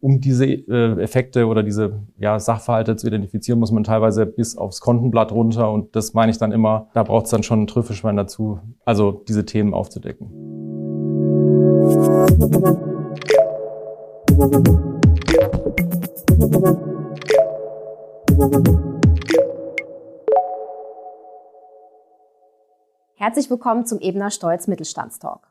um diese äh, Effekte oder diese ja, Sachverhalte zu identifizieren, muss man teilweise bis aufs Kontenblatt runter. Und das meine ich dann immer, da braucht es dann schon ein Trüffelschwein dazu, also diese Themen aufzudecken. Herzlich willkommen zum Ebener Stolz Mittelstandstalk.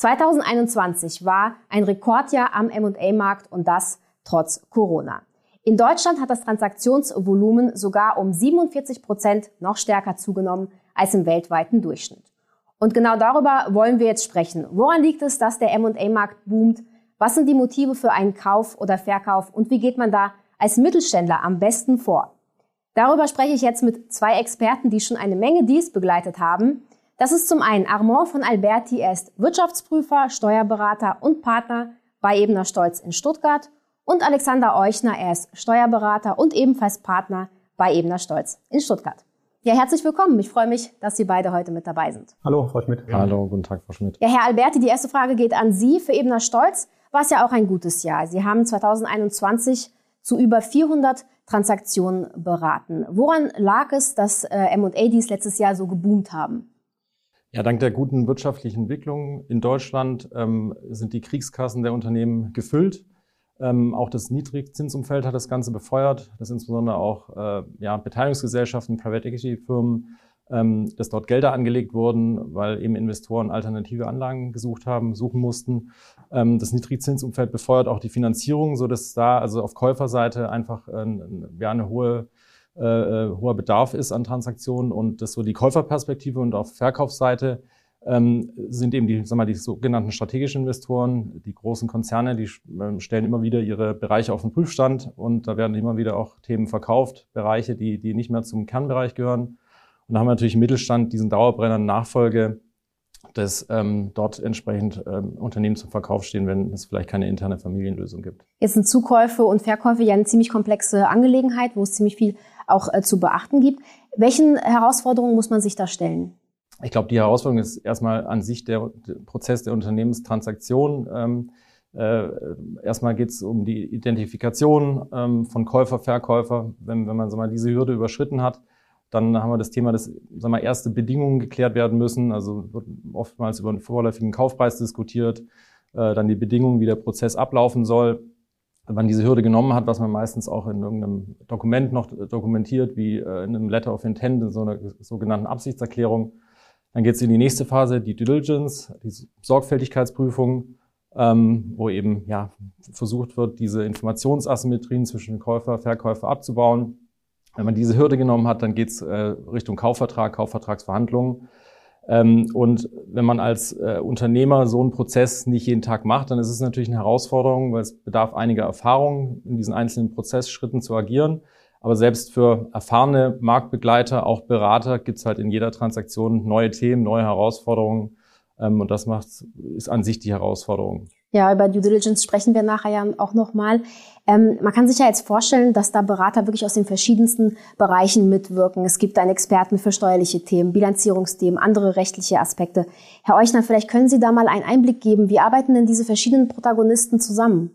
2021 war ein Rekordjahr am M&A-Markt und das trotz Corona. In Deutschland hat das Transaktionsvolumen sogar um 47 Prozent noch stärker zugenommen als im weltweiten Durchschnitt. Und genau darüber wollen wir jetzt sprechen. Woran liegt es, dass der M&A-Markt boomt? Was sind die Motive für einen Kauf oder Verkauf und wie geht man da als Mittelständler am besten vor? Darüber spreche ich jetzt mit zwei Experten, die schon eine Menge dies begleitet haben. Das ist zum einen Armand von Alberti, er ist Wirtschaftsprüfer, Steuerberater und Partner bei Ebner Stolz in Stuttgart und Alexander Euchner, er ist Steuerberater und ebenfalls Partner bei Ebner Stolz in Stuttgart. Ja, herzlich willkommen. Ich freue mich, dass Sie beide heute mit dabei sind. Hallo, Frau Schmidt. Ja. Hallo, guten Tag, Frau Schmidt. Ja, Herr Alberti, die erste Frage geht an Sie. Für Ebner Stolz war es ja auch ein gutes Jahr. Sie haben 2021 zu über 400 Transaktionen beraten. Woran lag es, dass äh, M&A dies letztes Jahr so geboomt haben? Ja, dank der guten wirtschaftlichen Entwicklung in Deutschland ähm, sind die Kriegskassen der Unternehmen gefüllt. Ähm, auch das Niedrigzinsumfeld hat das Ganze befeuert, dass insbesondere auch äh, ja, Beteiligungsgesellschaften, Private Equity Firmen, ähm, dass dort Gelder angelegt wurden, weil eben Investoren alternative Anlagen gesucht haben, suchen mussten. Ähm, das Niedrigzinsumfeld befeuert auch die Finanzierung, so dass da also auf Käuferseite einfach äh, ja, eine hohe äh, äh, hoher Bedarf ist an Transaktionen und das so die Käuferperspektive und auf Verkaufsseite ähm, sind eben die, sagen wir, die sogenannten strategischen Investoren, die großen Konzerne, die äh, stellen immer wieder ihre Bereiche auf den Prüfstand und da werden immer wieder auch Themen verkauft, Bereiche, die, die nicht mehr zum Kernbereich gehören. Und da haben wir natürlich im Mittelstand diesen Dauerbrenner Nachfolge dass ähm, dort entsprechend ähm, Unternehmen zum Verkauf stehen, wenn es vielleicht keine interne Familienlösung gibt. Jetzt sind Zukäufe und Verkäufe ja eine ziemlich komplexe Angelegenheit, wo es ziemlich viel auch äh, zu beachten gibt. Welchen Herausforderungen muss man sich da stellen? Ich glaube, die Herausforderung ist erstmal an sich der, der Prozess der Unternehmenstransaktion. Ähm, äh, erstmal geht es um die Identifikation ähm, von Käufer, Verkäufer. Wenn, wenn man so mal diese Hürde überschritten hat, dann haben wir das Thema, dass sagen wir, erste Bedingungen geklärt werden müssen. Also wird oftmals über einen vorläufigen Kaufpreis diskutiert, äh, dann die Bedingungen, wie der Prozess ablaufen soll. Wenn diese Hürde genommen hat, was man meistens auch in irgendeinem Dokument noch dokumentiert, wie äh, in einem Letter of Intent, in so einer sogenannten Absichtserklärung, dann geht es in die nächste Phase, die Diligence, die Sorgfältigkeitsprüfung, ähm, wo eben ja, versucht wird, diese Informationsasymmetrien zwischen Käufer, Verkäufer abzubauen wenn man diese Hürde genommen hat, dann geht's äh, Richtung Kaufvertrag, Kaufvertragsverhandlungen. Ähm, und wenn man als äh, Unternehmer so einen Prozess nicht jeden Tag macht, dann ist es natürlich eine Herausforderung, weil es bedarf einiger Erfahrung, in diesen einzelnen Prozessschritten zu agieren. Aber selbst für erfahrene Marktbegleiter, auch Berater, gibt's halt in jeder Transaktion neue Themen, neue Herausforderungen. Ähm, und das macht, ist an sich die Herausforderung. Ja, über Due Diligence sprechen wir nachher ja auch nochmal. Ähm, man kann sich ja jetzt vorstellen, dass da Berater wirklich aus den verschiedensten Bereichen mitwirken. Es gibt einen Experten für steuerliche Themen, Bilanzierungsthemen, andere rechtliche Aspekte. Herr Euchner, vielleicht können Sie da mal einen Einblick geben. Wie arbeiten denn diese verschiedenen Protagonisten zusammen?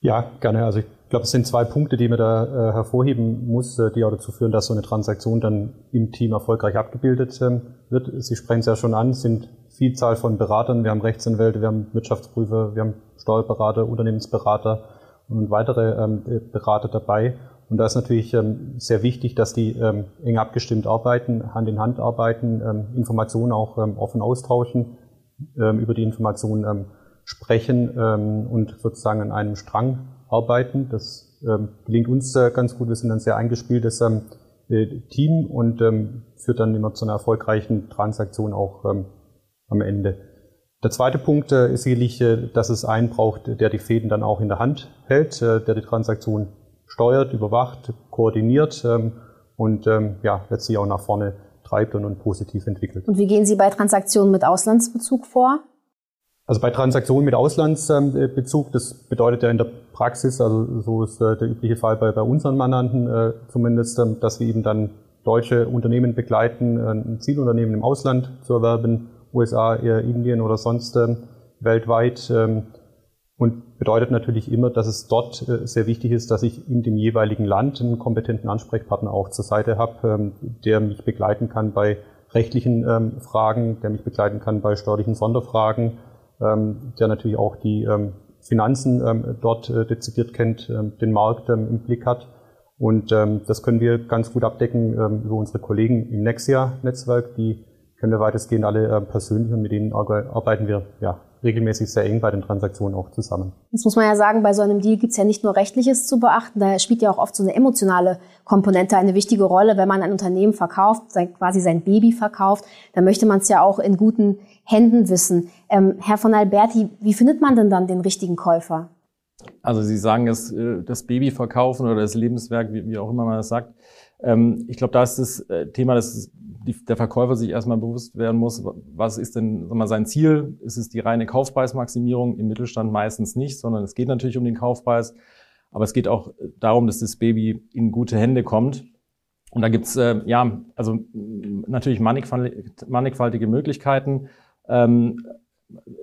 Ja, gerne. Also ich glaube, es sind zwei Punkte, die man da äh, hervorheben muss, äh, die auch dazu führen, dass so eine Transaktion dann im Team erfolgreich abgebildet ähm, wird. Sie sprechen es ja schon an, sind Vielzahl von Beratern. Wir haben Rechtsanwälte, wir haben Wirtschaftsprüfer, wir haben Steuerberater, Unternehmensberater und weitere ähm, Berater dabei. Und da ist natürlich ähm, sehr wichtig, dass die ähm, eng abgestimmt arbeiten, Hand in Hand arbeiten, Informationen auch offen austauschen, über die Informationen sprechen und sozusagen an einem Strang arbeiten. Das gelingt uns äh, ganz gut. Wir sind ein sehr eingespieltes äh, Team und führt dann immer zu einer erfolgreichen Transaktion auch am Ende. Der zweite Punkt äh, ist sicherlich, äh, dass es einen braucht, der die Fäden dann auch in der Hand hält, äh, der die Transaktion steuert, überwacht, koordiniert ähm, und ähm, ja, letztlich auch nach vorne treibt und, positiv entwickelt. Und wie gehen Sie bei Transaktionen mit Auslandsbezug vor? Also bei Transaktionen mit Auslandsbezug, das bedeutet ja in der Praxis, also so ist der übliche Fall bei, bei unseren Mandanten zumindest, ähm, dass wir eben dann deutsche Unternehmen begleiten, ein Zielunternehmen im Ausland zu erwerben USA, Indien oder sonst ähm, weltweit. Ähm, und bedeutet natürlich immer, dass es dort äh, sehr wichtig ist, dass ich in dem jeweiligen Land einen kompetenten Ansprechpartner auch zur Seite habe, ähm, der mich begleiten kann bei rechtlichen Fragen, der mich begleiten kann bei steuerlichen Sonderfragen, der natürlich auch die Finanzen dort äh, dezidiert kennt, den Markt im Blick hat. Und das können wir ganz gut abdecken über unsere Kollegen im Nexia-Netzwerk, die kennen wir weitestgehend alle persönlich und mit denen arbeiten wir ja, regelmäßig sehr eng bei den Transaktionen auch zusammen. Jetzt muss man ja sagen, bei so einem Deal gibt es ja nicht nur Rechtliches zu beachten, da spielt ja auch oft so eine emotionale Komponente eine wichtige Rolle. Wenn man ein Unternehmen verkauft, quasi sein Baby verkauft, dann möchte man es ja auch in guten Händen wissen. Ähm, Herr von Alberti, wie findet man denn dann den richtigen Käufer? Also Sie sagen es, äh, das Baby verkaufen oder das Lebenswerk, wie, auch immer man das sagt. Ähm, ich glaube, da ist das äh, Thema, dass der Verkäufer sich erstmal bewusst werden muss, was ist denn sag mal, sein Ziel? Ist es die reine Kaufpreismaximierung? Im Mittelstand meistens nicht, sondern es geht natürlich um den Kaufpreis. Aber es geht auch darum, dass das Baby in gute Hände kommt. Und da gibt's äh, ja, also natürlich mannigfaltige Möglichkeiten. Ähm,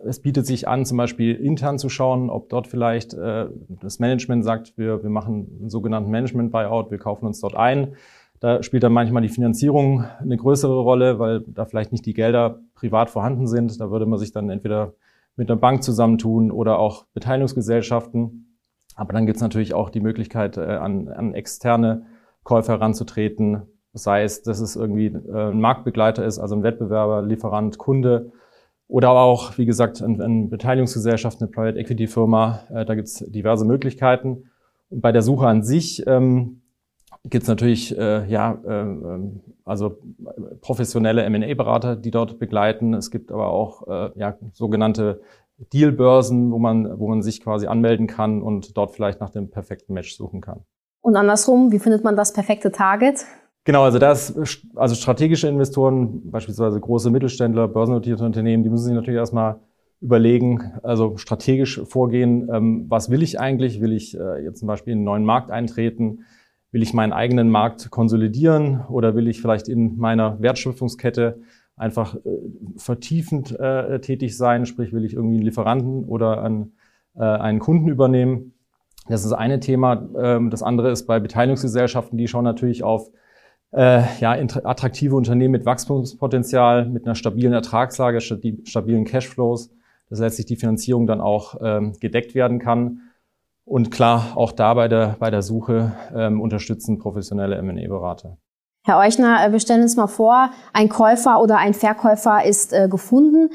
es bietet sich an, zum Beispiel intern zu schauen, ob dort vielleicht äh, das Management sagt, wir, wir machen einen sogenannten Management-Buyout, wir kaufen uns dort ein. Da spielt dann manchmal die Finanzierung eine größere Rolle, weil da vielleicht nicht die Gelder privat vorhanden sind. Da würde man sich dann entweder mit einer Bank zusammentun oder auch Beteiligungsgesellschaften. Aber dann gibt es natürlich auch die Möglichkeit, äh, an, an externe Käufer heranzutreten, sei es, dass es irgendwie äh, ein Marktbegleiter ist, also ein Wettbewerber, Lieferant, Kunde oder auch, wie gesagt, eine ein Beteiligungsgesellschaft, eine Private Equity Firma. Äh, da gibt es diverse Möglichkeiten. Und bei der Suche an sich ähm, gibt es natürlich äh, ja äh, also professionelle M&A-Berater, die dort begleiten. Es gibt aber auch äh, ja sogenannte Dealbörsen, wo man wo man sich quasi anmelden kann und dort vielleicht nach dem perfekten Match suchen kann. Und andersrum, wie findet man das perfekte Target? Genau, also das, also strategische Investoren, beispielsweise große Mittelständler, börsennotierte Unternehmen, die müssen sich natürlich erstmal überlegen, also strategisch vorgehen, ähm, was will ich eigentlich? Will ich äh, jetzt zum Beispiel in einen neuen Markt eintreten? Will ich meinen eigenen Markt konsolidieren oder will ich vielleicht in meiner Wertschöpfungskette einfach äh, vertiefend äh, tätig sein? Sprich, will ich irgendwie einen Lieferanten oder einen, einen Kunden übernehmen? Das ist das eine Thema. Ähm, das andere ist bei Beteiligungsgesellschaften, die schauen natürlich auf äh, ja, attraktive Unternehmen mit Wachstumspotenzial, mit einer stabilen Ertragslage, stabilen Cashflows, dass letztlich die Finanzierung dann auch ähm, gedeckt werden kann. Und klar, auch da bei der, bei der Suche ähm, unterstützen professionelle M&A-Berater. Herr Euchner, äh, wir stellen uns mal vor, ein Käufer oder ein Verkäufer ist äh, gefunden.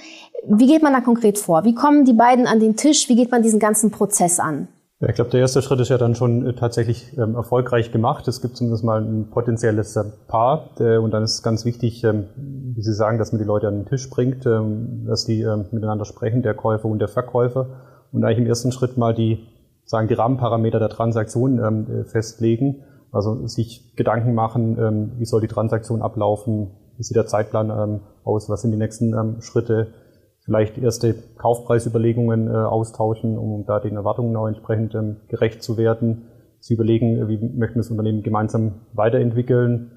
Wie geht man da konkret vor? Wie kommen die beiden an den Tisch? Wie geht man diesen ganzen Prozess an? Ja, ich glaube, der erste Schritt ist ja dann schon äh, tatsächlich ähm, erfolgreich gemacht. Es gibt zumindest mal ein potenzielles äh, Paar äh, und dann ist es ganz wichtig, ähm, wie Sie sagen, dass man die Leute an den Tisch bringt, ähm, dass die ähm, miteinander sprechen, der Käufer und der Verkäufer. Und eigentlich im ersten Schritt mal die sagen die Rahmenparameter der Transaktion ähm, äh, festlegen, also sich Gedanken machen, ähm, wie soll die Transaktion ablaufen, wie sieht der Zeitplan aus, was sind die nächsten Schritte vielleicht erste Kaufpreisüberlegungen äh, austauschen, um da den Erwartungen auch entsprechend ähm, gerecht zu werden. Sie überlegen, äh, wie möchten das Unternehmen gemeinsam weiterentwickeln.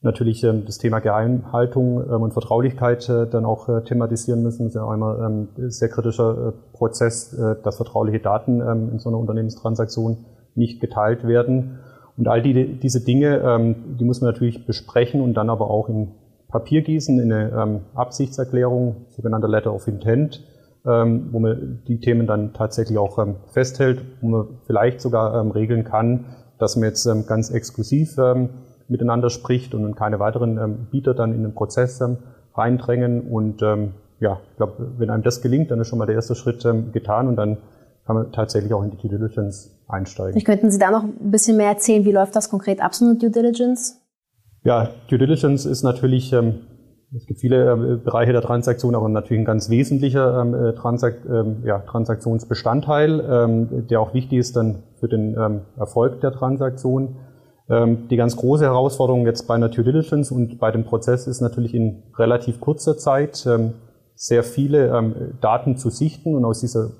Natürlich ähm, das Thema Geheimhaltung ähm, und Vertraulichkeit äh, dann auch äh, thematisieren müssen. Das ist ja immer ein ähm, sehr kritischer äh, Prozess, äh, dass vertrauliche Daten ähm, in so einer Unternehmenstransaktion nicht geteilt werden. Und all die, diese Dinge, ähm, die muss man natürlich besprechen und dann aber auch in Papier gießen in eine ähm, Absichtserklärung, sogenannte Letter of Intent, ähm, wo man die Themen dann tatsächlich auch ähm, festhält, wo man vielleicht sogar ähm, regeln kann, dass man jetzt ähm, ganz exklusiv ähm, miteinander spricht und keine weiteren Bieter dann in den Prozess reindrängen. Und ja, ich glaube, wenn einem das gelingt, dann ist schon mal der erste Schritt getan und dann kann man tatsächlich auch in die Due Diligence einsteigen. Vielleicht könnten Sie da noch ein bisschen mehr erzählen, wie läuft das konkret ab, so eine Due Diligence? Ja, Due Diligence ist natürlich, ähm, es gibt viele äh, Bereiche der Transaktion, aber natürlich ein ganz wesentlicher ähm, äh, Transak ähm, ja, Transaktionsbestandteil, ähm, der auch wichtig ist dann für den ähm, Erfolg der Transaktion. Ähm, die ganz große Herausforderung jetzt bei einer Due Diligence und bei dem Prozess ist natürlich in relativ kurzer Zeit sehr viele Daten zu sichten und aus dieser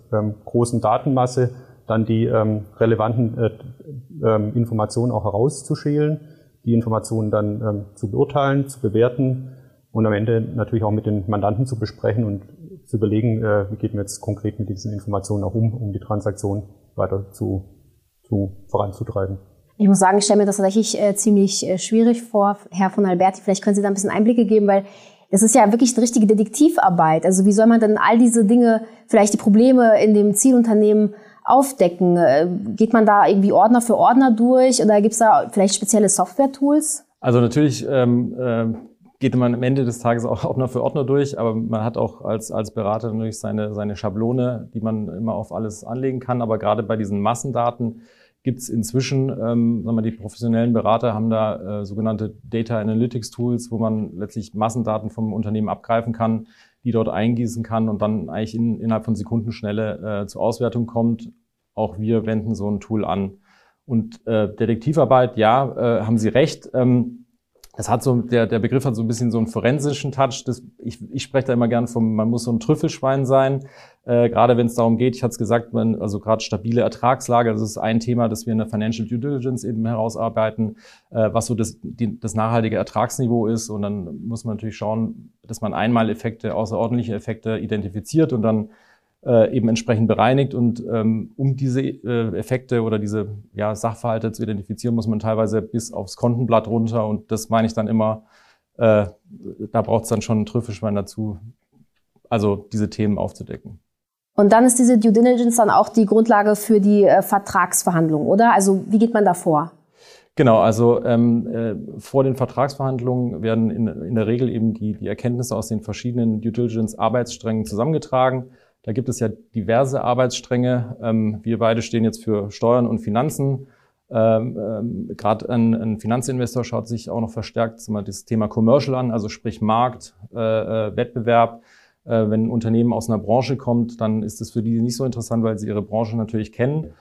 großen Datenmasse dann die relevanten äh, Informationen auch herauszuschälen die Informationen dann ähm, zu beurteilen, zu bewerten und am Ende natürlich auch mit den Mandanten zu besprechen und zu überlegen, äh, wie geht man jetzt konkret mit diesen Informationen auch um, um die Transaktion weiter zu, zu voranzutreiben. Ich muss sagen, ich stelle mir das tatsächlich äh, ziemlich äh, schwierig vor. Herr von Alberti, vielleicht können Sie da ein bisschen Einblicke geben, weil das ist ja wirklich eine richtige Detektivarbeit. Also wie soll man denn all diese Dinge, vielleicht die Probleme in dem Zielunternehmen aufdecken? Äh, geht man da irgendwie Ordner für Ordner durch oder gibt es da vielleicht spezielle Software-Tools? Also natürlich ähm, äh, geht man am Ende des Tages auch Ordner für Ordner durch, aber man hat auch als, als Berater natürlich seine, seine Schablone, die man immer auf alles anlegen kann. Aber gerade bei diesen Massendaten gibt es inzwischen, ähm, sagen wir, die professionellen Berater haben da äh, sogenannte Data Analytics Tools, wo man letztlich Massendaten vom Unternehmen abgreifen kann, die dort eingießen kann und dann eigentlich in, innerhalb von Sekundenschnelle äh, zur Auswertung kommt. Auch wir wenden so ein Tool an. Und äh, Detektivarbeit, ja, äh, haben Sie recht. Ähm, es hat so, der, der Begriff hat so ein bisschen so einen forensischen Touch. Das, ich, ich spreche da immer gern vom, man muss so ein Trüffelschwein sein. Äh, gerade wenn es darum geht, ich hatte es gesagt, man, also gerade stabile Ertragslage, das ist ein Thema, das wir in der Financial Due Diligence eben herausarbeiten, äh, was so das, die, das nachhaltige Ertragsniveau ist. Und dann muss man natürlich schauen, dass man Einmaleffekte, außerordentliche Effekte identifiziert und dann äh, eben entsprechend bereinigt. Und ähm, um diese äh, Effekte oder diese ja, Sachverhalte zu identifizieren, muss man teilweise bis aufs Kontenblatt runter. Und das meine ich dann immer, äh, da braucht es dann schon ein Trüffelschwein dazu, also diese Themen aufzudecken. Und dann ist diese Due Diligence dann auch die Grundlage für die äh, Vertragsverhandlungen, oder? Also wie geht man da vor? Genau, also ähm, äh, vor den Vertragsverhandlungen werden in, in der Regel eben die, die Erkenntnisse aus den verschiedenen Due Diligence-Arbeitssträngen zusammengetragen. Da gibt es ja diverse Arbeitsstränge. Ähm, wir beide stehen jetzt für Steuern und Finanzen. Ähm, ähm, Gerade ein, Finanzinvestor schaut sich auch noch verstärkt das Thema Commercial an, also sprich Markt, äh, äh, Wettbewerb. Äh, wenn ein Unternehmen aus einer Branche kommt, dann ist es für die nicht so interessant, weil sie ihre Branche natürlich kennen.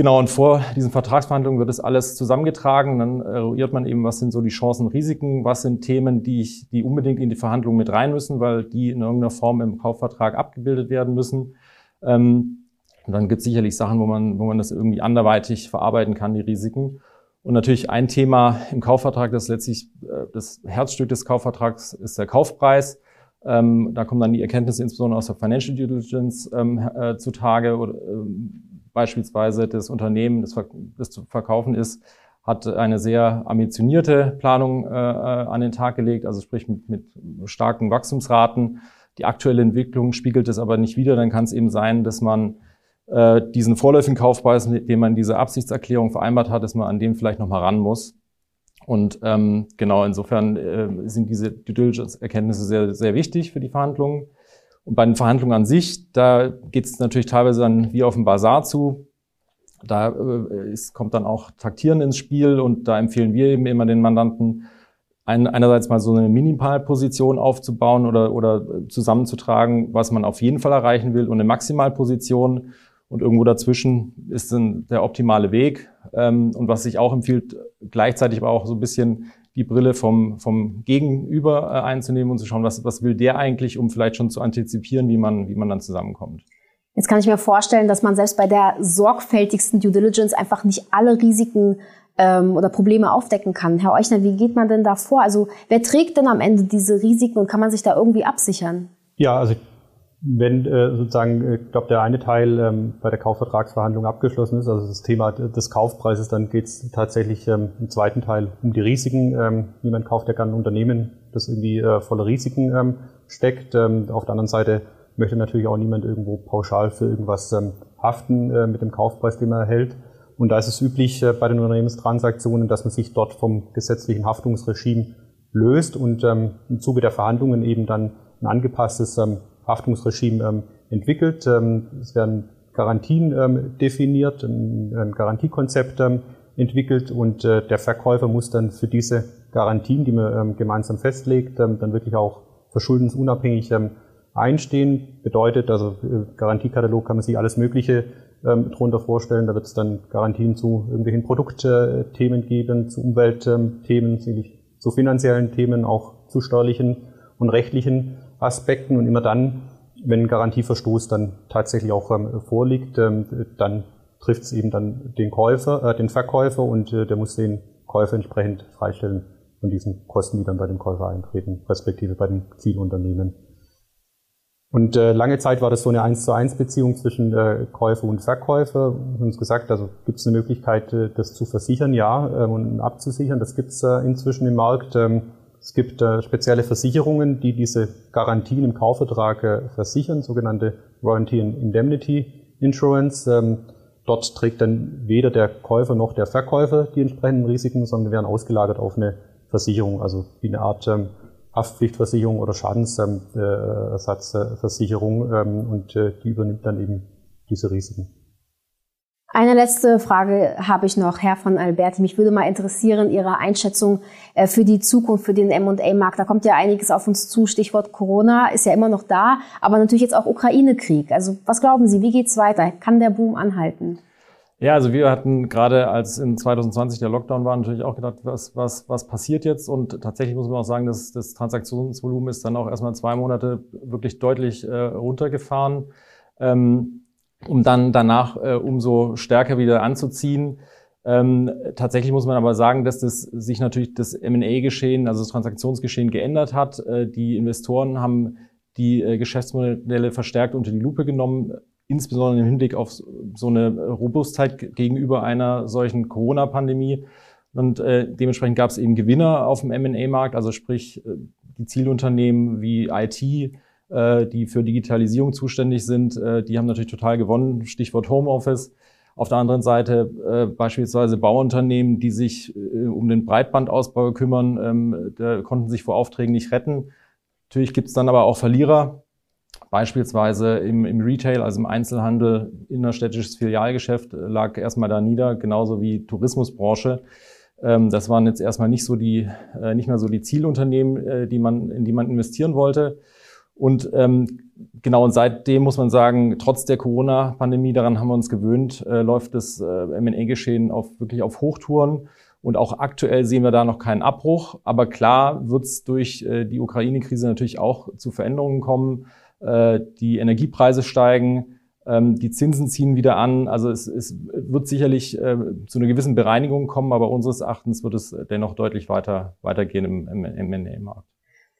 Genau, und vor diesen Vertragsverhandlungen wird es alles zusammengetragen. Dann eruiert man eben, was sind so die Chancen, Risiken, was sind Themen, die, ich, die unbedingt in die Verhandlungen mit rein müssen, weil die in irgendeiner Form im Kaufvertrag abgebildet werden müssen. Ähm, und dann gibt es sicherlich Sachen, wo man, wo man das irgendwie anderweitig verarbeiten kann, die Risiken. Und natürlich ein Thema im Kaufvertrag, das letztlich äh, das Herzstück des Kaufvertrags ist der Kaufpreis. Ähm, da kommen dann die Erkenntnisse insbesondere aus der Financial Diligence ähm, äh, zutage. Oder, ähm, beispielsweise das Unternehmen, das, das zu verkaufen ist, hat eine sehr ambitionierte Planung äh, äh, an den Tag gelegt, also sprich mit, mit starken Wachstumsraten. Die aktuelle Entwicklung spiegelt es aber nicht wider. Dann kann es eben sein, dass man äh, diesen vorläufigen Kaufpreis, den man diese Absichtserklärung vereinbart hat, dass man an dem vielleicht noch mal ran muss. Und ähm, genau insofern äh, sind diese Due Diligence-Erkenntnisse sehr, sehr wichtig für die Verhandlungen. Und bei den Verhandlungen an sich, da geht es natürlich teilweise dann wie auf dem Bazar zu. Da äh, es kommt dann auch Taktieren ins Spiel und da empfehlen wir eben immer den Mandanten, ein, einerseits mal so eine Minimalposition aufzubauen oder, oder zusammenzutragen, was man auf jeden Fall erreichen will und eine Maximalposition. Und irgendwo dazwischen ist dann der optimale Weg. Ähm, und was sich auch empfiehlt, gleichzeitig aber auch so ein bisschen die Brille vom, vom Gegenüber äh, einzunehmen und zu schauen, was, was will der eigentlich, um vielleicht schon zu antizipieren, wie man, wie man dann zusammenkommt. Jetzt kann ich mir vorstellen, dass man selbst bei der sorgfältigsten Due Diligence einfach nicht alle Risiken ähm, oder Probleme aufdecken kann. Herr Euchner, wie geht man denn da vor? Also wer trägt denn am Ende diese Risiken und kann man sich da irgendwie absichern? Ja, also wenn äh, sozusagen, äh, ich glaube, der eine Teil ähm, bei der Kaufvertragsverhandlung abgeschlossen ist, also das Thema des Kaufpreises, dann geht es tatsächlich ähm, im zweiten Teil um die Risiken. Ähm, niemand kauft ja gerne ein Unternehmen, das irgendwie äh, voller Risiken ähm, steckt. Ähm, auf der anderen Seite möchte natürlich auch niemand irgendwo pauschal für irgendwas ähm, haften äh, mit dem Kaufpreis, den man erhält. Und da ist es üblich äh, bei den Unternehmenstransaktionen, dass man sich dort vom gesetzlichen Haftungsregime löst und ähm, im Zuge der Verhandlungen eben dann ein angepasstes ähm, Haftungsregime ähm, entwickelt. Ähm, es werden Garantien ähm, definiert, ein, Garantiekonzept entwickelt und äh, der Verkäufer muss dann für diese Garantien, die man gemeinsam festlegt, dann wirklich auch verschuldensunabhängig einstehen. Bedeutet, also äh, Garantiekatalog kann man sich alles Mögliche ähm, darunter vorstellen. Da wird es dann Garantien zu irgendwelchen Produktthemen geben, zu Umweltthemen, zu finanziellen Themen, auch zu steuerlichen und rechtlichen Aspekten und immer dann, wenn ein Garantieverstoß dann tatsächlich auch ähm, vorliegt, ähm, dann trifft es eben dann den Käufer, äh, den Verkäufer und äh, der muss den Käufer entsprechend freistellen von diesen Kosten, die dann bei dem Käufer eintreten, respektive bei dem Zielunternehmen. Und äh, lange Zeit war das so eine 1 zu 1 Beziehung zwischen äh, Käufer und Verkäufer. Wir haben uns gesagt, also gibt es eine Möglichkeit, äh, das zu versichern, ja, äh, und abzusichern. Das gibt es äh, inzwischen im Markt. Ähm, es gibt äh, spezielle Versicherungen, die diese Garantien im Kaufvertrag äh, versichern, sogenannte Warranty and Indemnity Insurance. Ähm, dort trägt dann weder der Käufer noch der Verkäufer die entsprechenden Risiken, sondern werden ausgelagert auf eine Versicherung, also wie eine Art ähm, Haftpflichtversicherung oder Schadensersatzversicherung ähm, und äh, die übernimmt dann eben diese Risiken. Eine letzte Frage habe ich noch, Herr von Alberti. Mich würde mal interessieren, Ihre Einschätzung äh, für die Zukunft, für den M&A-Markt. Da kommt ja einiges auf uns zu. Stichwort Corona ist ja immer noch da, aber natürlich jetzt auch Ukraine-Krieg. Also was glauben Sie, wie geht's weiter? Kann der Boom anhalten? Ja, also wir hatten gerade, als in 2020 der Lockdown war, natürlich auch gedacht, was, was, was passiert jetzt? Und tatsächlich muss man auch sagen, dass das Transaktionsvolumen ist dann auch erstmal zwei Monate wirklich deutlich äh, runtergefahren, ähm, um dann danach äh, umso stärker wieder anzuziehen. Ähm, tatsächlich muss man aber sagen, dass das sich natürlich das M&A-Geschehen, also das Transaktionsgeschehen geändert hat. Äh, die Investoren haben die äh, Geschäftsmodelle verstärkt unter die Lupe genommen, insbesondere im Hinblick auf so eine Robustheit gegenüber einer solchen Corona-Pandemie. Und äh, dementsprechend gab es eben Gewinner auf dem M&A-Markt, also sprich äh, die Zielunternehmen wie IT, äh, die für Digitalisierung zuständig sind, äh, die haben natürlich total gewonnen. Stichwort Homeoffice. Auf der anderen Seite äh, beispielsweise Bauunternehmen, die sich äh, um den Breitbandausbau kümmern, ähm, da konnten sich vor Aufträgen nicht retten. Natürlich gibt es dann aber auch Verlierer, Beispielsweise im, im Retail, also im Einzelhandel, innerstädtisches Filialgeschäft äh, lag erstmal da nieder, genauso wie Tourismusbranche. Ähm, das waren jetzt erstmal nicht so die, äh, nicht mehr so die Zielunternehmen, äh, die man, in die man investieren wollte. Und ähm, genau, und seitdem muss man sagen, trotz der Corona-Pandemie, daran haben wir uns gewöhnt, äh, läuft das äh, M&A-Geschehen auf, wirklich auf Hochtouren. Und auch aktuell sehen wir da noch keinen Abbruch. Aber klar wird es durch äh, die Ukraine-Krise natürlich auch zu Veränderungen kommen. Äh, die Energiepreise steigen, ähm, die Zinsen ziehen wieder an. Also es, es wird sicherlich äh, zu einer gewissen Bereinigung kommen, aber unseres Erachtens wird es dennoch deutlich weiter weitergehen im, im, im M&A-Markt.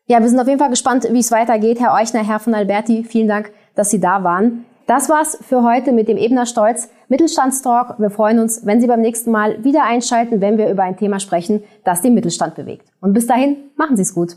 Ja, wir sind auf jeden Fall gespannt, wie es weitergeht. Herr Euchner, Herr von Alberti, vielen Dank, dass Sie da waren. Das war's für heute mit dem Ebner Stolz Mittelstandstalk. Wir freuen uns, wenn Sie beim nächsten Mal wieder einschalten, wenn wir über ein Thema sprechen, das den Mittelstand bewegt. Und bis dahin, machen Sie es gut.